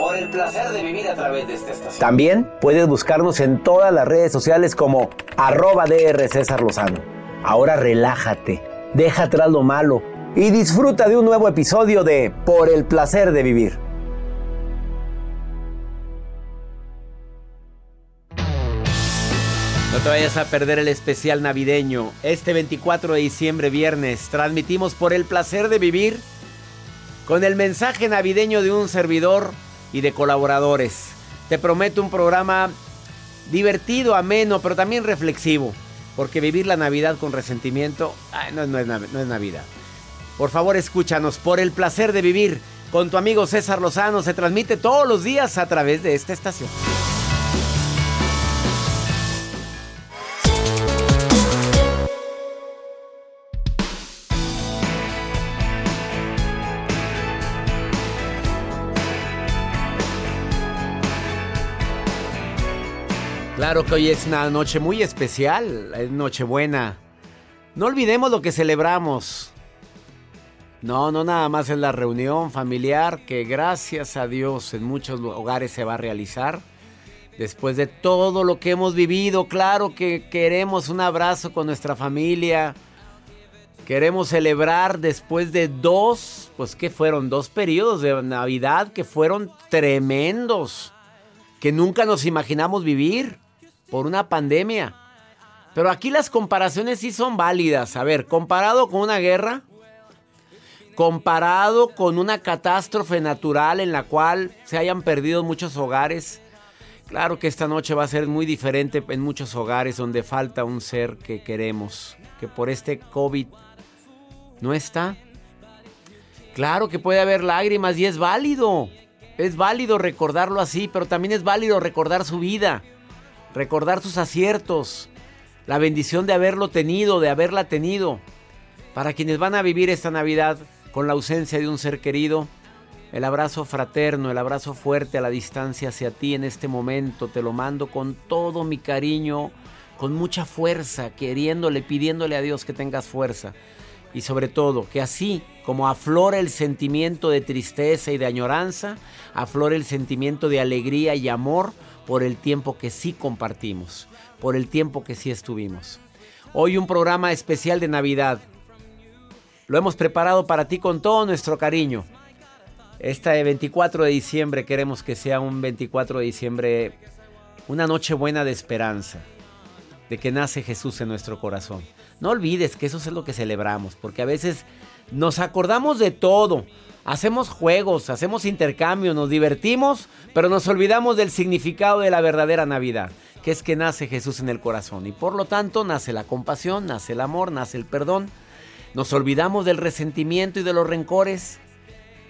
Por el placer de vivir a través de esta estación. También puedes buscarnos en todas las redes sociales como arroba DR César Lozano. Ahora relájate, deja atrás lo malo y disfruta de un nuevo episodio de Por el placer de vivir. No te vayas a perder el especial navideño. Este 24 de diciembre, viernes, transmitimos por el placer de vivir con el mensaje navideño de un servidor y de colaboradores. Te prometo un programa divertido, ameno, pero también reflexivo. Porque vivir la Navidad con resentimiento no, no, es, no es Navidad. Por favor, escúchanos por el placer de vivir. Con tu amigo César Lozano se transmite todos los días a través de esta estación. Claro que hoy es una noche muy especial, es Nochebuena. No olvidemos lo que celebramos. No, no nada más es la reunión familiar que gracias a Dios en muchos hogares se va a realizar. Después de todo lo que hemos vivido, claro que queremos un abrazo con nuestra familia. Queremos celebrar después de dos, pues que fueron dos periodos de Navidad que fueron tremendos, que nunca nos imaginamos vivir por una pandemia. Pero aquí las comparaciones sí son válidas. A ver, comparado con una guerra, comparado con una catástrofe natural en la cual se hayan perdido muchos hogares, claro que esta noche va a ser muy diferente en muchos hogares donde falta un ser que queremos, que por este COVID no está. Claro que puede haber lágrimas y es válido. Es válido recordarlo así, pero también es válido recordar su vida recordar sus aciertos, la bendición de haberlo tenido, de haberla tenido. Para quienes van a vivir esta Navidad con la ausencia de un ser querido, el abrazo fraterno, el abrazo fuerte a la distancia hacia ti en este momento, te lo mando con todo mi cariño, con mucha fuerza, queriéndole, pidiéndole a Dios que tengas fuerza. Y sobre todo, que así como aflora el sentimiento de tristeza y de añoranza, aflora el sentimiento de alegría y amor por el tiempo que sí compartimos, por el tiempo que sí estuvimos. Hoy un programa especial de Navidad. Lo hemos preparado para ti con todo nuestro cariño. Este 24 de diciembre queremos que sea un 24 de diciembre, una noche buena de esperanza, de que nace Jesús en nuestro corazón. No olvides que eso es lo que celebramos, porque a veces nos acordamos de todo. Hacemos juegos, hacemos intercambio, nos divertimos, pero nos olvidamos del significado de la verdadera Navidad. que es que nace Jesús en el corazón. Y por lo tanto nace la compasión, nace el amor, nace el perdón. Nos olvidamos del resentimiento y de los rencores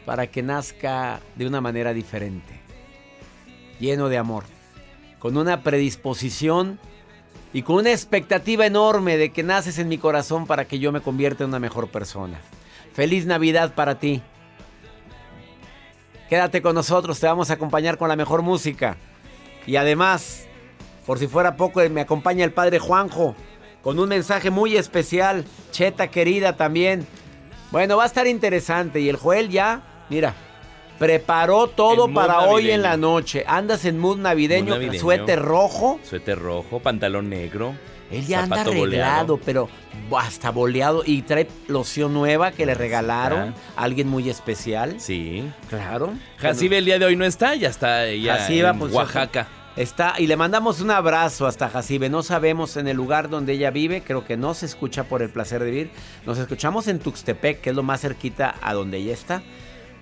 para que nazca de una manera diferente, lleno de amor, con una predisposición y con una expectativa enorme de que naces en mi corazón para que yo me convierta en una mejor persona. Feliz Navidad para ti. Quédate con nosotros, te vamos a acompañar con la mejor música. Y además, por si fuera poco, me acompaña el padre Juanjo con un mensaje muy especial. Cheta querida también. Bueno, va a estar interesante. Y el Joel ya, mira, preparó todo para hoy en la noche. Andas en mood navideño, suéter rojo. Suéter rojo, pantalón negro. Él ya anda arreglado, pero hasta boleado y trae loción nueva que le regalaron a alguien muy especial. Sí. Claro. Jacibe el día de hoy no está, ya está ella en pues, Oaxaca. Está, y le mandamos un abrazo hasta Jacibe. No sabemos en el lugar donde ella vive, creo que no se escucha por el placer de vivir. Nos escuchamos en Tuxtepec, que es lo más cerquita a donde ella está.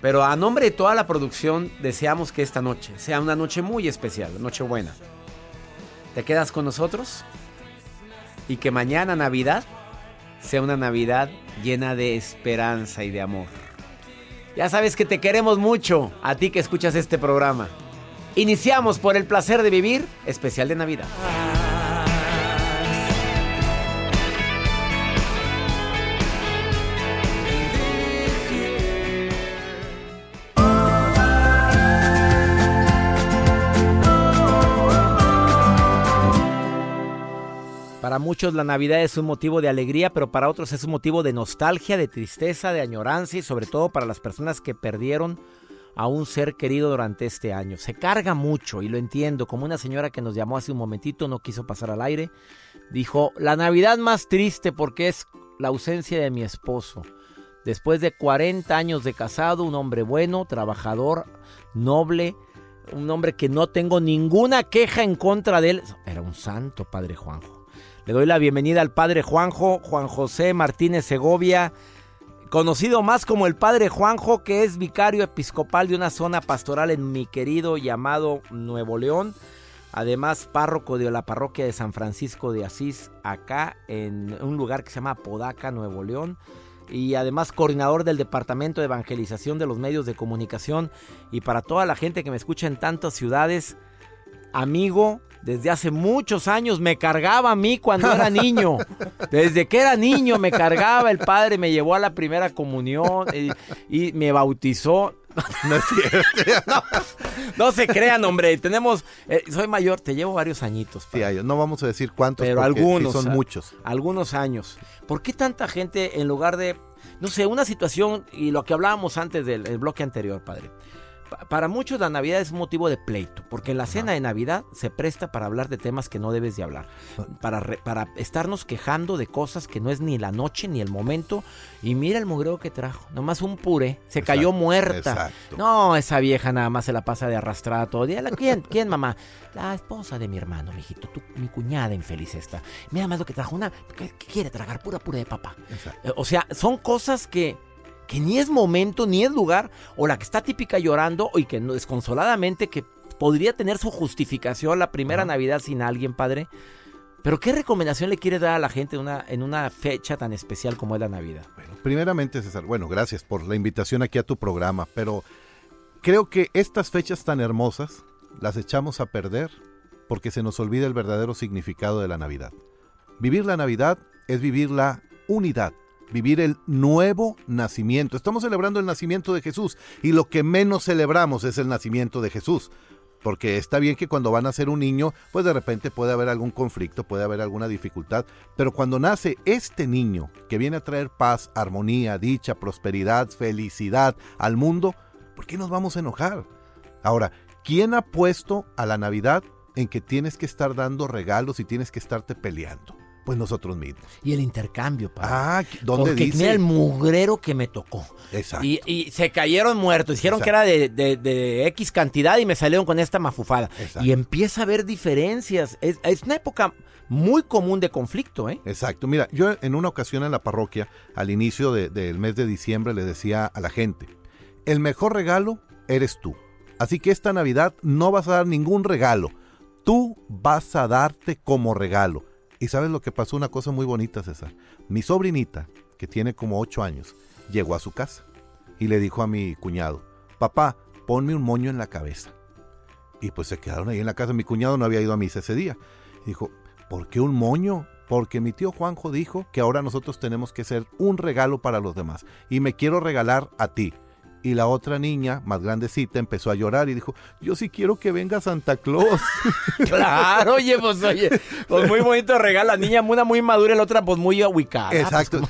Pero a nombre de toda la producción, deseamos que esta noche sea una noche muy especial, noche buena. ¿Te quedas con nosotros? Y que mañana Navidad sea una Navidad llena de esperanza y de amor. Ya sabes que te queremos mucho, a ti que escuchas este programa. Iniciamos por el placer de vivir, especial de Navidad. Para muchos la Navidad es un motivo de alegría, pero para otros es un motivo de nostalgia, de tristeza, de añoranza y sobre todo para las personas que perdieron a un ser querido durante este año. Se carga mucho y lo entiendo, como una señora que nos llamó hace un momentito, no quiso pasar al aire, dijo, la Navidad más triste porque es la ausencia de mi esposo. Después de 40 años de casado, un hombre bueno, trabajador, noble, un hombre que no tengo ninguna queja en contra de él. Era un santo, Padre Juanjo. Le doy la bienvenida al padre Juanjo, Juan José Martínez Segovia, conocido más como el padre Juanjo, que es vicario episcopal de una zona pastoral en mi querido llamado Nuevo León. Además, párroco de la parroquia de San Francisco de Asís, acá en un lugar que se llama Podaca, Nuevo León. Y además coordinador del Departamento de Evangelización de los Medios de Comunicación. Y para toda la gente que me escucha en tantas ciudades, amigo, desde hace muchos años me cargaba a mí cuando era niño. Desde que era niño me cargaba, el padre me llevó a la primera comunión y, me bautizó. No es cierto. No, se crean, hombre. Tenemos, eh, soy mayor, te llevo varios añitos. Sí, no vamos a decir cuántos, pero algunos son muchos. Algunos años. ¿Por qué tanta gente en lugar de, no sé, una situación y lo que hablábamos antes del bloque anterior, padre? Para muchos la Navidad es un motivo de pleito, porque la cena de Navidad se presta para hablar de temas que no debes de hablar, ah. para, para estarnos quejando de cosas que no es ni la noche ni el momento. Y mira el mugreo que trajo, nomás un puré, se cayó muerta. No, esa vieja nada más se la pasa de arrastrada todo el día. ¿Quién, quién mamá? La esposa de mi hermano, mijito, tu, mi cuñada infeliz esta. Mira más lo que trajo, una que, quiere tragar pura puré de papá. O sea, son cosas que que ni es momento, ni es lugar, o la que está típica llorando y que desconsoladamente que podría tener su justificación la primera Navidad sin alguien, padre. Pero ¿qué recomendación le quiere dar a la gente una, en una fecha tan especial como es la Navidad? Bueno, primeramente, César, bueno, gracias por la invitación aquí a tu programa, pero creo que estas fechas tan hermosas las echamos a perder porque se nos olvida el verdadero significado de la Navidad. Vivir la Navidad es vivir la unidad, vivir el nuevo nacimiento. Estamos celebrando el nacimiento de Jesús y lo que menos celebramos es el nacimiento de Jesús. Porque está bien que cuando van a ser un niño, pues de repente puede haber algún conflicto, puede haber alguna dificultad, pero cuando nace este niño que viene a traer paz, armonía, dicha, prosperidad, felicidad al mundo, ¿por qué nos vamos a enojar? Ahora, ¿quién ha puesto a la Navidad en que tienes que estar dando regalos y tienes que estarte peleando? Pues nosotros mismos. Y el intercambio, padre. Ah, ¿dónde Porque dice? el mugrero que me tocó. Exacto. Y, se cayeron muertos. Dijeron que era de, X cantidad y me salieron con esta mafufada. Y empieza a haber diferencias. Es, una época muy común de conflicto, ¿eh? Exacto. Mira, yo en una ocasión en la parroquia, al inicio del mes de diciembre, le decía a la gente, el mejor regalo eres tú. Así que esta Navidad no vas a dar ningún regalo tú vas a darte como regalo. Y sabes lo que pasó, una cosa muy bonita, César. Mi sobrinita, que tiene como ocho años, llegó a su casa y le dijo a mi cuñado, papá, ponme un moño en la cabeza. Y pues se quedaron ahí en la casa. Mi cuñado no había ido a misa ese día. dijo, ¿por qué un moño? Porque mi tío Juanjo dijo que ahora nosotros tenemos que ser un regalo para los demás. Y me quiero regalar a ti. Y la otra niña, más grandecita, empezó a llorar y dijo, yo sí quiero que venga Santa Claus. claro, oye, pues oye, pues muy bonito regalo. La niña una muy madura y la otra pues muy ubicada. Exacto.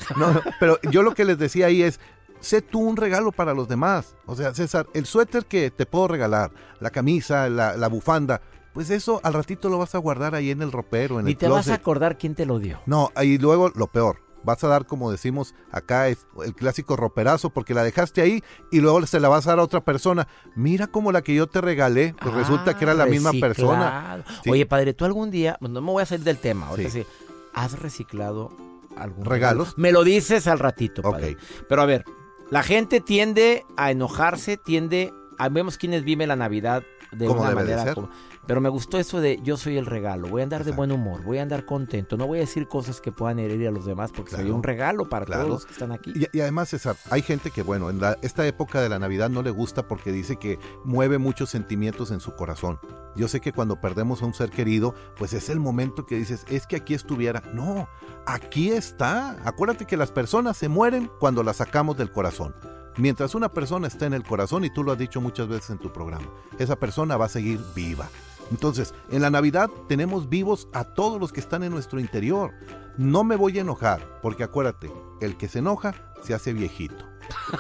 pero yo lo que les decía ahí es, sé tú un regalo para los demás. O sea, César, el suéter que te puedo regalar, la camisa, la, bufanda, pues eso al ratito lo vas a guardar ahí en el ropero, en y el te vas a acordar quién te lo dio. No, y luego lo peor, vas a dar como decimos acá es el clásico roperazo porque la dejaste ahí y luego se la vas a dar a otra persona. Mira como la que yo te regalé, pues resulta que era la misma persona. Oye, padre, tú algún día, no me voy a salir del tema, ahorita sí. ¿has reciclado algún regalos? Me lo dices al ratito, padre. Pero a ver, la gente tiende a enojarse, tiende a... Vemos quienes viven la Navidad de una manera... pero me gustó eso de yo soy el regalo, voy a andar de buen humor, voy a andar contento, no voy a decir cosas que puedan herir a los demás porque soy un regalo para todos los que están aquí. Y, además, César, hay gente que, bueno, en esta época de la Navidad no le gusta porque dice que mueve muchos sentimientos en su corazón. Yo sé que cuando perdemos a un ser querido, pues es el momento que dices, es que aquí estuviera. No, aquí está. Acuérdate que las personas se mueren cuando las sacamos del corazón. Mientras una persona está en el corazón, y tú lo has dicho muchas veces en tu programa, esa persona va a seguir viva. Entonces, en la Navidad tenemos vivos a todos los que están en nuestro interior. No me voy a enojar, porque acuérdate, el que se enoja se hace viejito.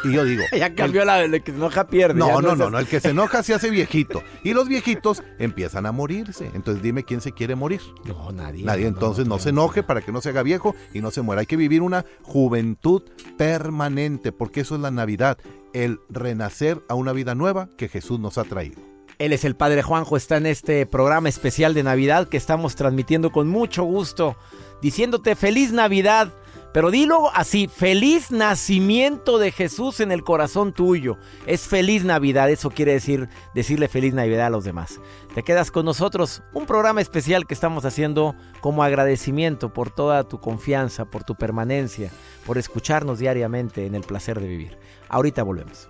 Y yo digo. ya cambió la el que se enoja pierde. No, no, no, no, el que se enoja se hace viejito. Y los viejitos empiezan a morirse. Entonces dime quién se quiere morir. No, nadie. Nadie. Entonces no, se enoje para que no se haga viejo y no se muera. Hay que vivir una juventud permanente, porque eso es la Navidad. El renacer a una vida nueva que Jesús nos ha traído. Él es el Padre Juanjo, está en este programa especial de Navidad que estamos transmitiendo con mucho gusto, diciéndote feliz Navidad. Pero dilo así, feliz nacimiento de Jesús en el corazón tuyo. Es feliz Navidad, eso quiere decir decirle feliz Navidad a los demás. Te quedas con nosotros, un programa especial que estamos haciendo como agradecimiento por toda tu confianza, por tu permanencia, por escucharnos diariamente en el placer de vivir. Ahorita volvemos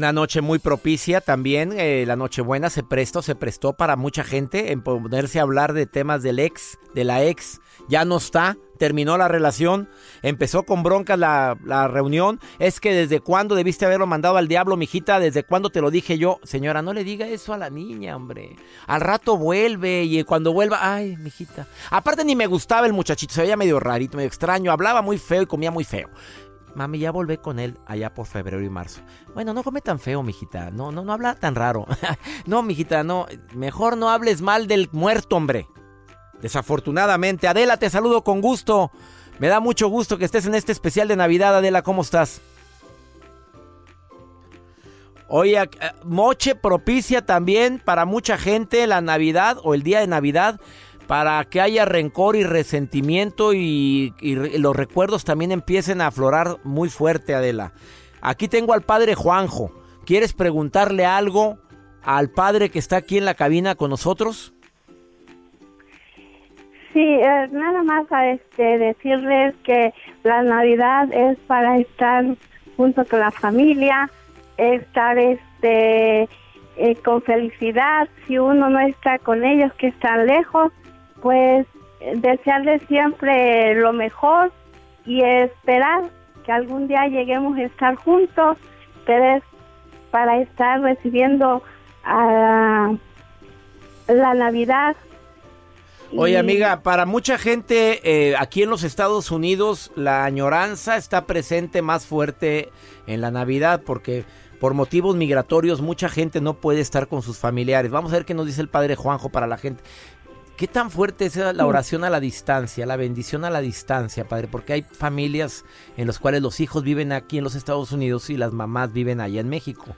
Una noche muy propicia también, eh, la Nochebuena se prestó, se prestó para mucha gente en ponerse a hablar de temas del ex, de la ex. Ya no está, terminó la relación, empezó con broncas la, la, reunión. Es que desde cuándo debiste haberlo mandado al diablo, mijita, desde cuándo te lo dije yo. Señora, no le diga eso a la niña, hombre. Al rato vuelve y cuando vuelva, ay, mijita. Aparte ni me gustaba el muchachito, se veía medio rarito, medio extraño, hablaba muy feo y comía muy feo. Mami, ya volví con él allá por febrero y marzo. Bueno, no come tan feo, mijita. No, no, no habla tan raro. no, mijita, no. Mejor no hables mal del muerto, hombre. Desafortunadamente, Adela, te saludo con gusto. Me da mucho gusto que estés en este especial de Navidad, Adela. ¿Cómo estás? Oye, eh, moche propicia también para mucha gente la Navidad o el día de Navidad para que haya rencor y resentimiento y, los recuerdos también empiecen a aflorar muy fuerte, Adela. Aquí tengo al padre Juanjo. ¿Quieres preguntarle algo al padre que está aquí en la cabina con nosotros? Sí, eh, nada más a este decirles que la Navidad es para estar junto con la familia, estar este eh, con felicidad. Si uno no está con ellos que están lejos, pues desearles siempre lo mejor y esperar que algún día lleguemos a estar juntos, pero es para estar recibiendo a la Navidad Oye, amiga, para mucha gente eh, aquí en los Estados Unidos la añoranza está presente más fuerte en la Navidad porque por motivos migratorios mucha gente no puede estar con sus familiares. Vamos a ver qué nos dice el padre Juanjo para la gente. ¿Qué tan fuerte es la oración a la distancia, la bendición a la distancia, padre? Porque hay familias en las cuales los hijos viven aquí en los Estados Unidos y las mamás viven allá en México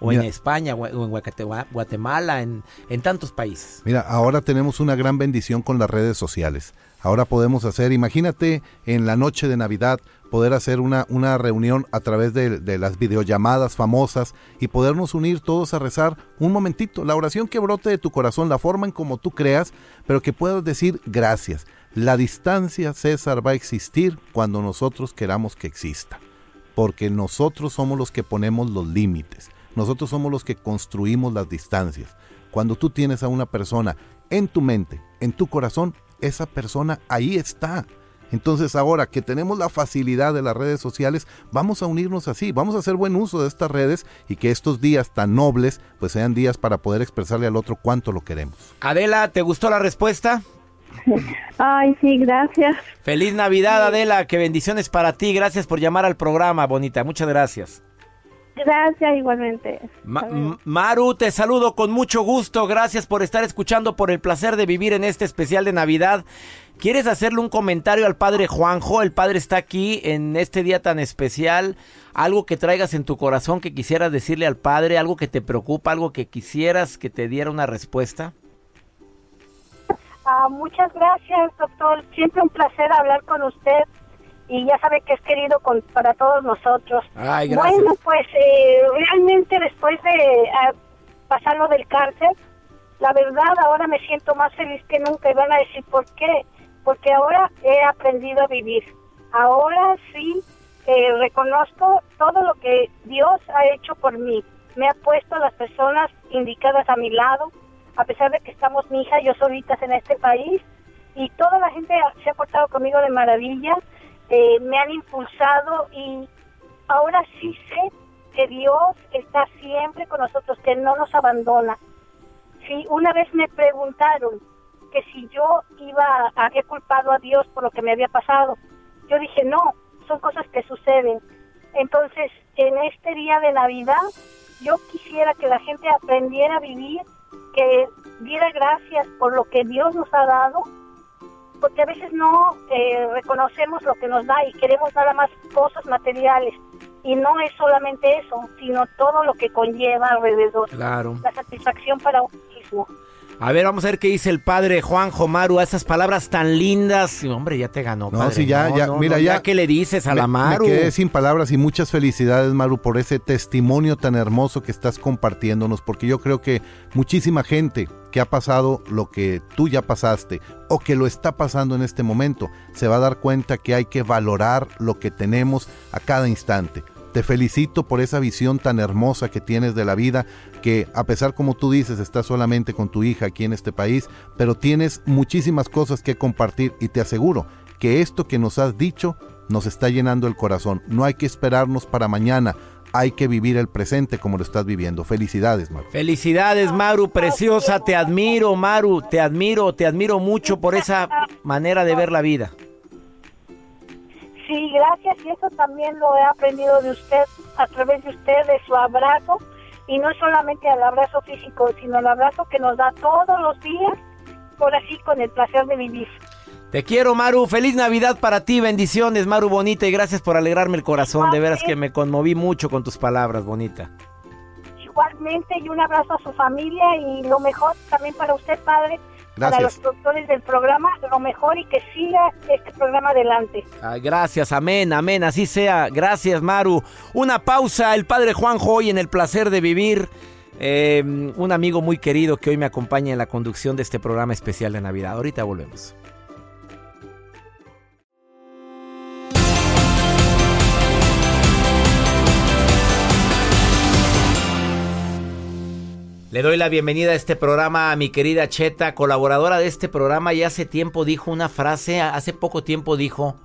o en España, o en Guatemala, en, tantos países. Mira, ahora tenemos una gran bendición con las redes sociales. Ahora podemos hacer, imagínate en la noche de Navidad, poder hacer una, una reunión a través de, de, las videollamadas famosas y podernos unir todos a rezar un momentito, la oración que brote de tu corazón, la forma en como tú creas, pero que puedas decir gracias. La distancia, César, va a existir cuando nosotros queramos que exista, porque nosotros somos los que ponemos los límites. Nosotros somos los que construimos las distancias. Cuando tú tienes a una persona en tu mente, en tu corazón, esa persona ahí está. Entonces ahora que tenemos la facilidad de las redes sociales, vamos a unirnos así, vamos a hacer buen uso de estas redes y que estos días tan nobles pues sean días para poder expresarle al otro cuánto lo queremos. Adela, ¿te gustó la respuesta? Ay, sí, gracias. Feliz Navidad, Adela, que bendiciones para ti, gracias por llamar al programa, bonita, muchas gracias. Gracias, igualmente. Maru, te saludo con mucho gusto. Gracias por estar escuchando, por el placer de vivir en este especial de Navidad. ¿Quieres hacerle un comentario al padre Juanjo? El padre está aquí en este día tan especial. Algo que traigas en tu corazón que quisieras decirle al padre, algo que te preocupa, algo que quisieras que te diera una respuesta. Ah, muchas gracias, doctor. Siempre un placer hablar con usted y ya sabe que es querido con, para todos nosotros. bueno, pues eh, realmente después de uh, pasar del cárcel, la verdad ahora me siento más feliz que nunca y van a decir por qué. Porque ahora he aprendido a vivir. Ahora sí eh, reconozco todo lo que Dios ha hecho por mí. Me ha puesto las personas indicadas a mi lado, a pesar de que estamos mi hija y yo solitas en este país. Y toda la gente se ha portado conmigo de maravilla eh, me han impulsado y ahora sí sé que Dios está siempre con nosotros, que no nos abandona. Sí, una vez me preguntaron que si yo iba, había culpado a Dios por lo que me había pasado. Yo dije, no, son cosas que suceden. Entonces, en este día de Navidad, yo quisiera que la gente aprendiera a vivir, que diera gracias por lo que Dios nos ha dado porque a veces no eh, reconocemos lo que nos da y queremos nada más cosas materiales. Y no es solamente eso, sino todo lo que conlleva alrededor. Claro. La satisfacción para uno mismo. A ver, vamos a ver qué dice el padre Juanjo Maru a esas palabras tan lindas. Hombre, ya te ganó, padre. No, sí, ya, ya, mira, ya. ¿Qué le dices a la Maru? Me quedé sin palabras y muchas felicidades, Maru, por ese testimonio tan hermoso que estás compartiéndonos, porque yo creo que muchísima gente que ha pasado lo que tú ya pasaste o que lo está pasando en este momento, se va a dar cuenta que hay que valorar lo que tenemos a cada instante. Te felicito por esa visión tan hermosa que tienes de la vida, que a pesar como tú dices, estás solamente con tu hija aquí en este país, pero tienes muchísimas cosas que compartir y te aseguro que esto que nos has dicho nos está llenando el corazón. No hay que esperarnos para mañana, hay que vivir el presente como lo estás viviendo. Felicidades, Maru. Felicidades, Maru, preciosa. Te admiro, Maru. Te admiro, te admiro mucho por esa manera de ver la vida. Sí, gracias. Y eso también lo he aprendido de usted, a través de usted, de su abrazo. Y no solamente el abrazo físico, sino el abrazo que nos da todos los días, por así, con el placer de vivir. Te quiero, Maru. Feliz Navidad para ti. Bendiciones, Maru Bonita. Y gracias por alegrarme el corazón. De veras que me conmoví mucho con tus palabras, Bonita. Igualmente, y un abrazo a su familia. Y lo mejor también para usted, padre, para los productores del programa, lo mejor y que siga este programa adelante. gracias, amén, amén, así sea. Gracias, Maru. Una pausa, el padre Juanjo hoy en el placer de vivir. Eh, un amigo muy querido que hoy me acompaña en la conducción de este programa especial de Navidad. Ahorita volvemos. Le doy la bienvenida a este programa a mi querida Cheta, colaboradora de este programa y hace tiempo dijo una frase, hace poco tiempo dijo,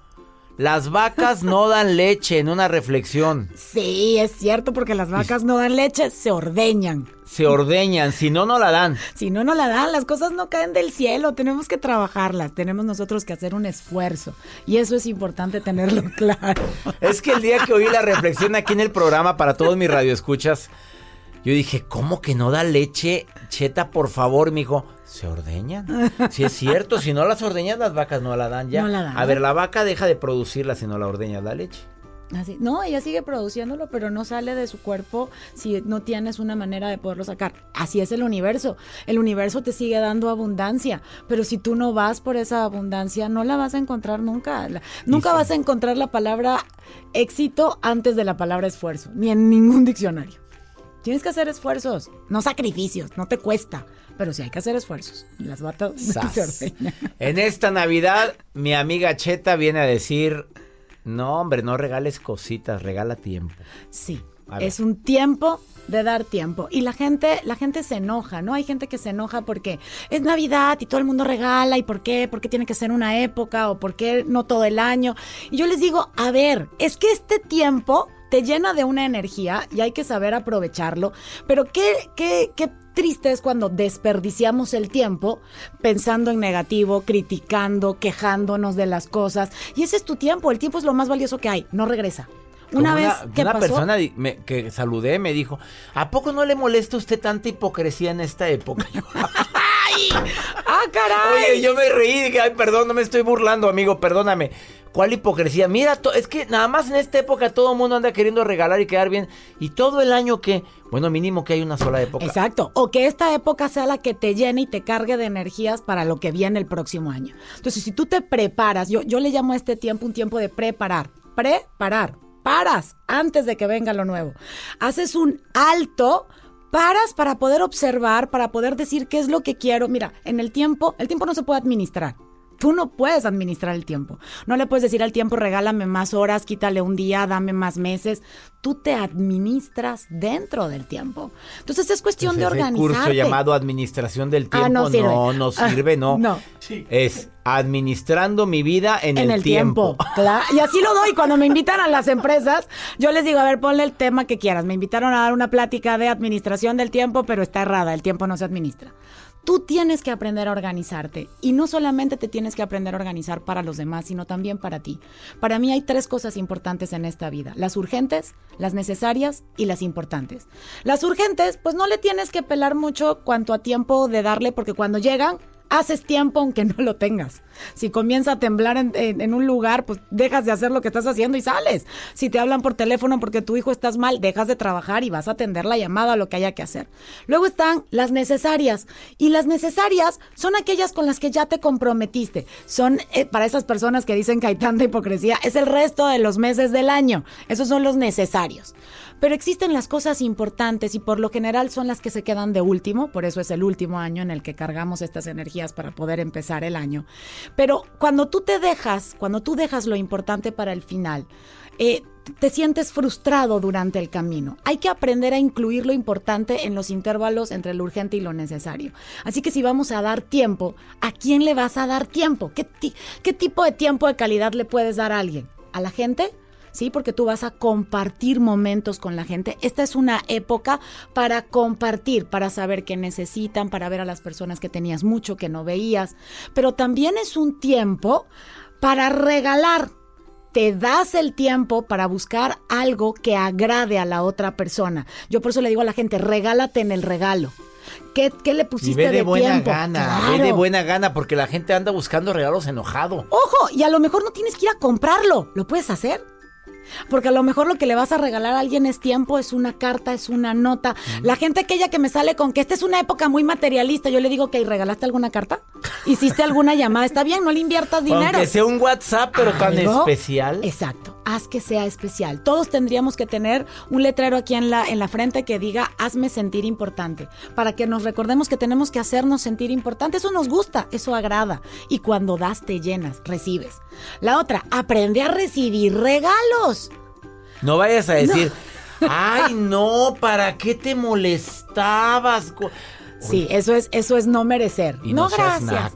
las vacas no dan leche en una reflexión. Sí, es cierto, porque las vacas no dan leche, se ordeñan. Se ordeñan, si no, no la dan. Si no, no la dan, las cosas no caen del cielo, tenemos que trabajarlas, tenemos nosotros que hacer un esfuerzo. Y eso es importante tenerlo claro. Es que el día que oí la reflexión aquí en el programa para todos mis radioescuchas, yo dije, ¿cómo que no da leche? Cheta, por favor, mijo. ¿Se ordeñan? Si es cierto, si no las ordeñas, las vacas no la dan ya. No la dan. A ver, la vaca deja de producirla si no la ordeñas la leche. Así. No, ella sigue produciéndolo, pero no sale de su cuerpo si no tienes una manera de poderlo sacar. Así es el universo. El universo te sigue dando abundancia, pero si tú no vas por esa abundancia, no la vas a encontrar nunca. nunca vas a encontrar la palabra éxito antes de la palabra esfuerzo, ni en ningún diccionario. Tienes que hacer esfuerzos, no sacrificios, no te cuesta, pero sí hay que hacer esfuerzos. Las batas En esta Navidad, mi amiga Cheta viene a decir, no hombre, no regales cositas, regala tiempo. Sí, es un tiempo de dar tiempo. Y la gente, la gente se enoja, ¿no? Hay gente que se enoja porque es Navidad y todo el mundo regala y por qué, por qué tiene que ser una época o por qué no todo el año. Y yo les digo, a ver, es que este tiempo te llena de una energía y hay que saber aprovecharlo. Pero qué, qué, qué triste es cuando desperdiciamos el tiempo pensando en negativo, criticando, quejándonos de las cosas. Y ese es tu tiempo, el tiempo es lo más valioso que hay, no regresa. Una vez que una persona que saludé me dijo, ¿a poco no le molesta usted tanta hipocresía en esta época? ¡Ay! ¡Ah, caray! Oye, yo me reí, dije, ay, perdón, no me estoy burlando, amigo, perdóname. ¿Cuál hipocresía? Mira, es que nada más en esta época todo el mundo anda queriendo regalar y quedar bien. Y todo el año que, bueno, mínimo que hay una sola época. Exacto. O que esta época sea la que te llene y te cargue de energías para lo que viene el próximo año. Entonces, si tú te preparas, yo, yo le llamo a este tiempo un tiempo de preparar. Preparar. Paras antes de que venga lo nuevo. Haces un alto paras para poder observar, para poder decir qué es lo que quiero. Mira, en el tiempo, el tiempo no se puede administrar. Tú no puedes administrar el tiempo. No le puedes decir al tiempo, regálame más horas, quítale un día, dame más meses. Tú te administras dentro del tiempo. Entonces es cuestión de organizar. Un curso llamado administración del ah, tiempo no, sirve. no, no sirve, no. no. Es administrando mi vida en, el, tiempo. Claro. Y así lo doy. Cuando me invitan a las empresas, yo les digo, a ver, ponle el tema que quieras. Me invitaron a dar una plática de administración del tiempo, pero está errada. El tiempo no se administra. Tú tienes que aprender a organizarte y no solamente te tienes que aprender a organizar para los demás, sino también para ti. Para mí hay tres cosas importantes en esta vida, las urgentes, las necesarias y las importantes. Las urgentes, pues no le tienes que pelar mucho cuanto a tiempo de darle porque cuando llegan haces tiempo aunque no lo tengas. Si comienza a temblar en, un lugar, pues dejas de hacer lo que estás haciendo y sales. Si te hablan por teléfono porque tu hijo estás mal, dejas de trabajar y vas a atender la llamada lo que haya que hacer. Luego están las necesarias. Y las necesarias son aquellas con las que ya te comprometiste. Son eh, para esas personas que dicen que hay tanta hipocresía, es el resto de los meses del año. Esos son los necesarios. Pero existen las cosas importantes y por lo general son las que se quedan de último, por eso es el último año en el que cargamos estas energías para poder empezar el año. Pero cuando tú te dejas, cuando tú dejas lo importante para el final, eh, te sientes frustrado durante el camino. Hay que aprender a incluir lo importante en los intervalos entre lo urgente y lo necesario. Así que si vamos a dar tiempo, ¿a quién le vas a dar tiempo? ¿Qué, qué tipo de tiempo de calidad le puedes dar a alguien? ¿A la gente? ¿Sí? Porque tú vas a compartir momentos con la gente. Esta es una época para compartir, para saber qué necesitan, para ver a las personas que tenías mucho que no veías, pero también es un tiempo para regalar. Te das el tiempo para buscar algo que agrade a la otra persona. Yo por eso le digo a la gente, regálate en el regalo. ¿Qué, le pusiste y de, buena gana, ve de buena gana, porque la gente anda buscando regalos enojado. Ojo, y a lo mejor no tienes que ir a comprarlo, lo puedes hacer. Porque a lo mejor lo que le vas a regalar a alguien es tiempo, es una carta, es una nota. La gente aquella que me sale con que esta es una época muy materialista, yo le digo que ¿regalaste alguna carta? ¿Hiciste alguna llamada? Está bien, no le inviertas dinero. Que sea un WhatsApp, pero tan especial. Exacto, haz que sea especial. Todos tendríamos que tener un letrero aquí en la, en la frente que diga hazme sentir importante, para que nos recordemos que tenemos que hacernos sentir importante. Eso nos gusta, eso agrada. Y cuando das, te llenas, recibes. La otra, aprende a recibir regalos. No vayas a decir, ay, no, ¿para qué te molestabas? Sí, eso es, eso es no merecer. no, gracias.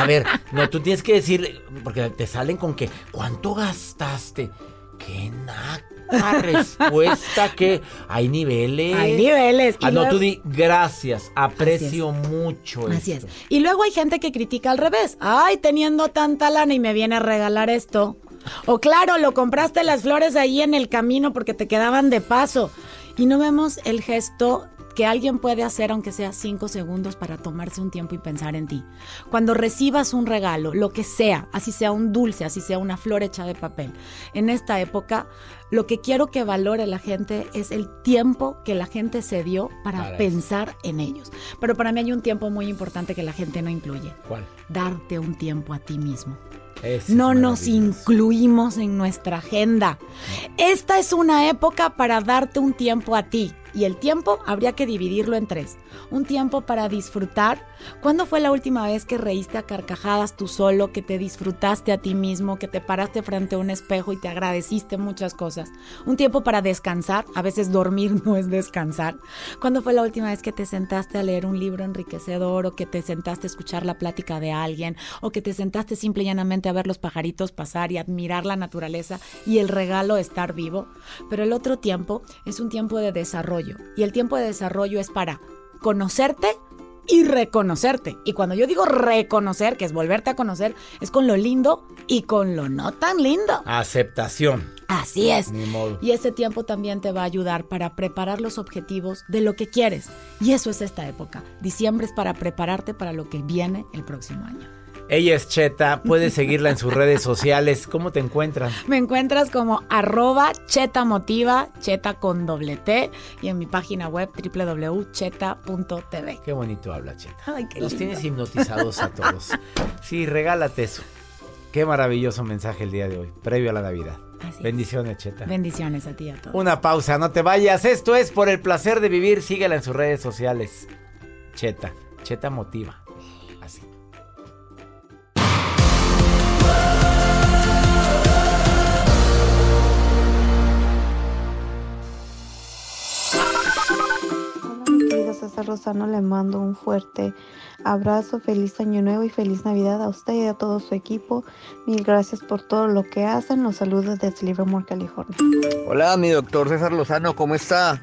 A ver, no, tú tienes que decir, porque te salen con que, ¿cuánto gastaste? ¡Qué naca respuesta! que hay niveles. Hay niveles. Ah, no, tú di gracias, aprecio mucho. Así es. Y luego hay gente que critica al revés. Ay, teniendo tanta lana y me viene a regalar esto. O claro, lo compraste las flores ahí en el camino porque te quedaban de paso. Y no vemos el gesto que alguien puede hacer aunque sea cinco segundos para tomarse un tiempo y pensar en ti. Cuando recibas un regalo, lo que sea, así sea un dulce, así sea una flor hecha de papel, en esta época lo que quiero que valore la gente es el tiempo que la gente se dio para, pensar en ellos. Pero para mí hay un tiempo muy importante que la gente no incluye. ¿Cuál? Darte un tiempo a ti mismo no nos incluimos en nuestra agenda. Esta es una época para darte un tiempo a ti. Y el tiempo habría que dividirlo en tres. Un tiempo para disfrutar. ¿Cuándo fue la última vez que reíste a carcajadas tú solo, que te disfrutaste a ti mismo, que te paraste frente a un espejo y te agradeciste muchas cosas? Un tiempo para descansar. A veces dormir no es descansar. ¿Cuándo fue la última vez que te sentaste a leer un libro enriquecedor o que te sentaste a escuchar la plática de alguien o que te sentaste simple y llanamente a ver los pajaritos pasar y admirar la naturaleza y el regalo estar vivo? Pero el otro tiempo es un tiempo de desarrollo y el tiempo de desarrollo es para conocerte y reconocerte. Y cuando yo digo reconocer, que es volverte a conocer, es con lo lindo y con lo no tan lindo. Aceptación. Así es. Y ese tiempo también te va a ayudar para preparar los objetivos de lo que quieres. Y eso es esta época. Diciembre es para prepararte para lo que viene el próximo año. Ella es Cheta, puedes seguirla en sus redes sociales. ¿Cómo te encuentran? Me encuentras como arroba Cheta Motiva, Cheta con doble T, y en mi página web www.cheta.tv. Qué bonito habla Cheta. Ay, qué Los tienes hipnotizados a todos. Sí, regálate eso. Qué maravilloso mensaje el día de hoy, previo a la Navidad. Bendiciones, Cheta. Bendiciones a ti y a todos. Una pausa, no te vayas. Esto es por el placer de vivir. Síguela en sus redes sociales. Cheta, Cheta Motiva. Rosano le mando un fuerte abrazo, feliz año nuevo y feliz Navidad a usted y a todo su equipo. Mil gracias por todo lo que hacen. Los saludos desde Livermore, California. Hola, mi doctor César Lozano, ¿cómo está?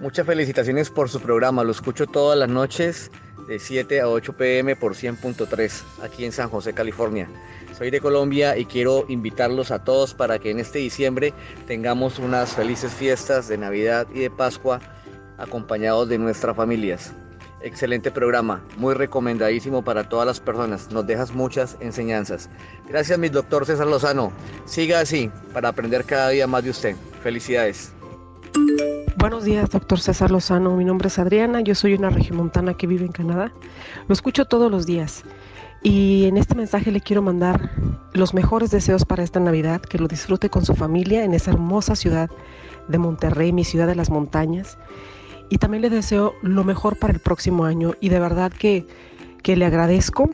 Muchas felicitaciones por su programa. Lo escucho todas las noches de 7 a 8 pm por 100.3 aquí en San José, California. Soy de Colombia y quiero invitarlos a todos para que en este diciembre tengamos unas felices fiestas de Navidad y de Pascua acompañados de nuestras familias. Excelente programa, muy recomendadísimo para todas las personas. Nos dejas muchas enseñanzas. Gracias, mi doctor César Lozano. Siga así para aprender cada día más de usted. Felicidades. Buenos días, doctor César Lozano. Mi nombre es Adriana. Yo soy una regimontana que vive en Canadá. Lo escucho todos los días. Y en este mensaje le quiero mandar los mejores deseos para esta Navidad, que lo disfrute con su familia en esa hermosa ciudad de Monterrey, mi ciudad de las montañas y también le deseo lo mejor para el próximo año y de verdad que, le agradezco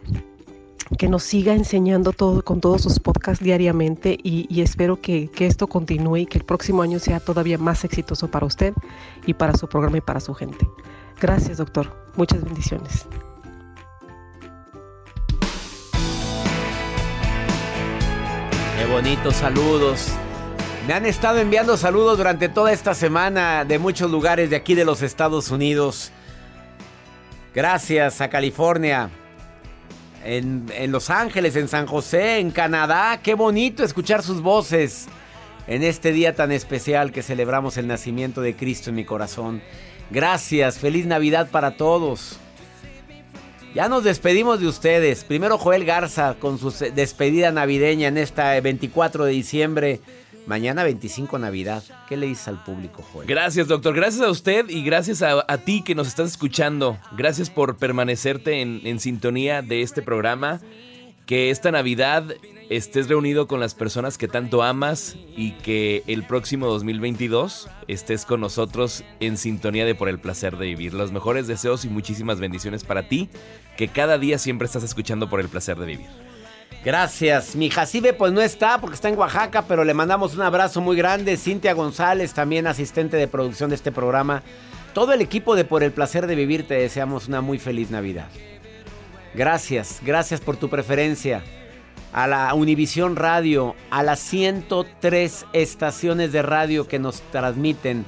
que nos siga enseñando todo con todos sus podcasts diariamente y, espero que, que, esto continúe y que el próximo año sea todavía más exitoso para usted y para su programa y para su gente. Gracias, doctor. Muchas bendiciones. Qué bonitos saludos. Me han estado enviando saludos durante toda esta semana de muchos lugares de aquí de los Estados Unidos. Gracias a California, en, Los Ángeles, en San José, en Canadá. Qué bonito escuchar sus voces en este día tan especial que celebramos el nacimiento de Cristo en mi corazón. Gracias, feliz Navidad para todos. Ya nos despedimos de ustedes. Primero Joel Garza con su despedida navideña en esta 24 de diciembre Mañana 25 Navidad. ¿Qué le dices al público, Joel? Gracias, doctor. Gracias a usted y gracias a, ti que nos estás escuchando. Gracias por permanecerte en, en sintonía de este programa. Que esta Navidad estés reunido con las personas que tanto amas y que el próximo 2022 estés con nosotros en sintonía de Por el Placer de Vivir. Los mejores deseos y muchísimas bendiciones para ti, que cada día siempre estás escuchando Por el Placer de Vivir. Gracias. Mi Jacibe pues no está porque está en Oaxaca, pero le mandamos un abrazo muy grande. Cintia González, también asistente de producción de este programa. Todo el equipo de Por el Placer de Vivir te deseamos una muy feliz Navidad. Gracias, gracias por tu preferencia. A la Univisión Radio, a las 103 estaciones de radio que nos transmiten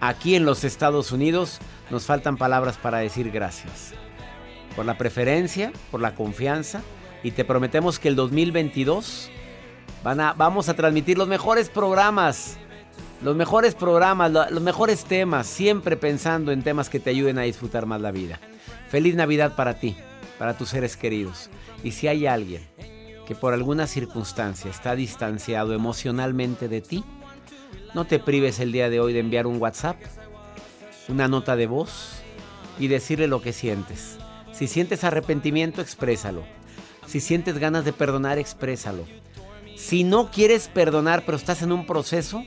aquí en los Estados Unidos, nos faltan palabras para decir gracias. Por la preferencia, por la confianza y te prometemos que el 2022 van a, vamos a transmitir los mejores programas, los mejores programas, los mejores temas, siempre pensando en temas que te ayuden a disfrutar más la vida. Feliz Navidad para ti, para tus seres queridos. Y si hay alguien que por alguna circunstancia está distanciado emocionalmente de ti, no te prives el día de hoy de enviar un WhatsApp, una nota de voz y decirle lo que sientes. Si sientes arrepentimiento, exprésalo. Si sientes ganas de perdonar, exprésalo. Si no quieres perdonar pero estás en un proceso,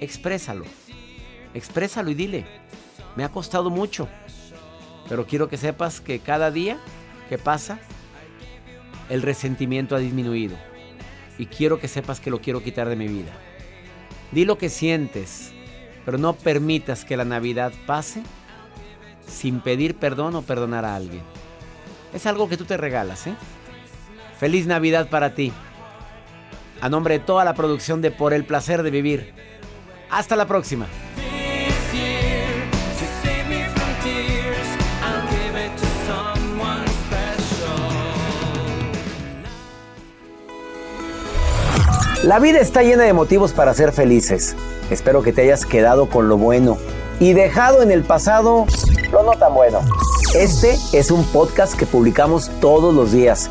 exprésalo. Exprésalo y dile, me ha costado mucho, pero quiero que sepas que cada día que pasa, el resentimiento ha disminuido. Y quiero que sepas que lo quiero quitar de mi vida. Di lo que sientes, pero no permitas que la Navidad pase sin pedir perdón o perdonar a alguien. Es algo que tú te regalas, ¿eh? Feliz Navidad para ti. A nombre de toda la producción de Por el Placer de Vivir. Hasta la próxima. La vida está llena de motivos para ser felices. Espero que te hayas quedado con lo bueno y dejado en el pasado lo no tan bueno. Este es un podcast que publicamos todos los días,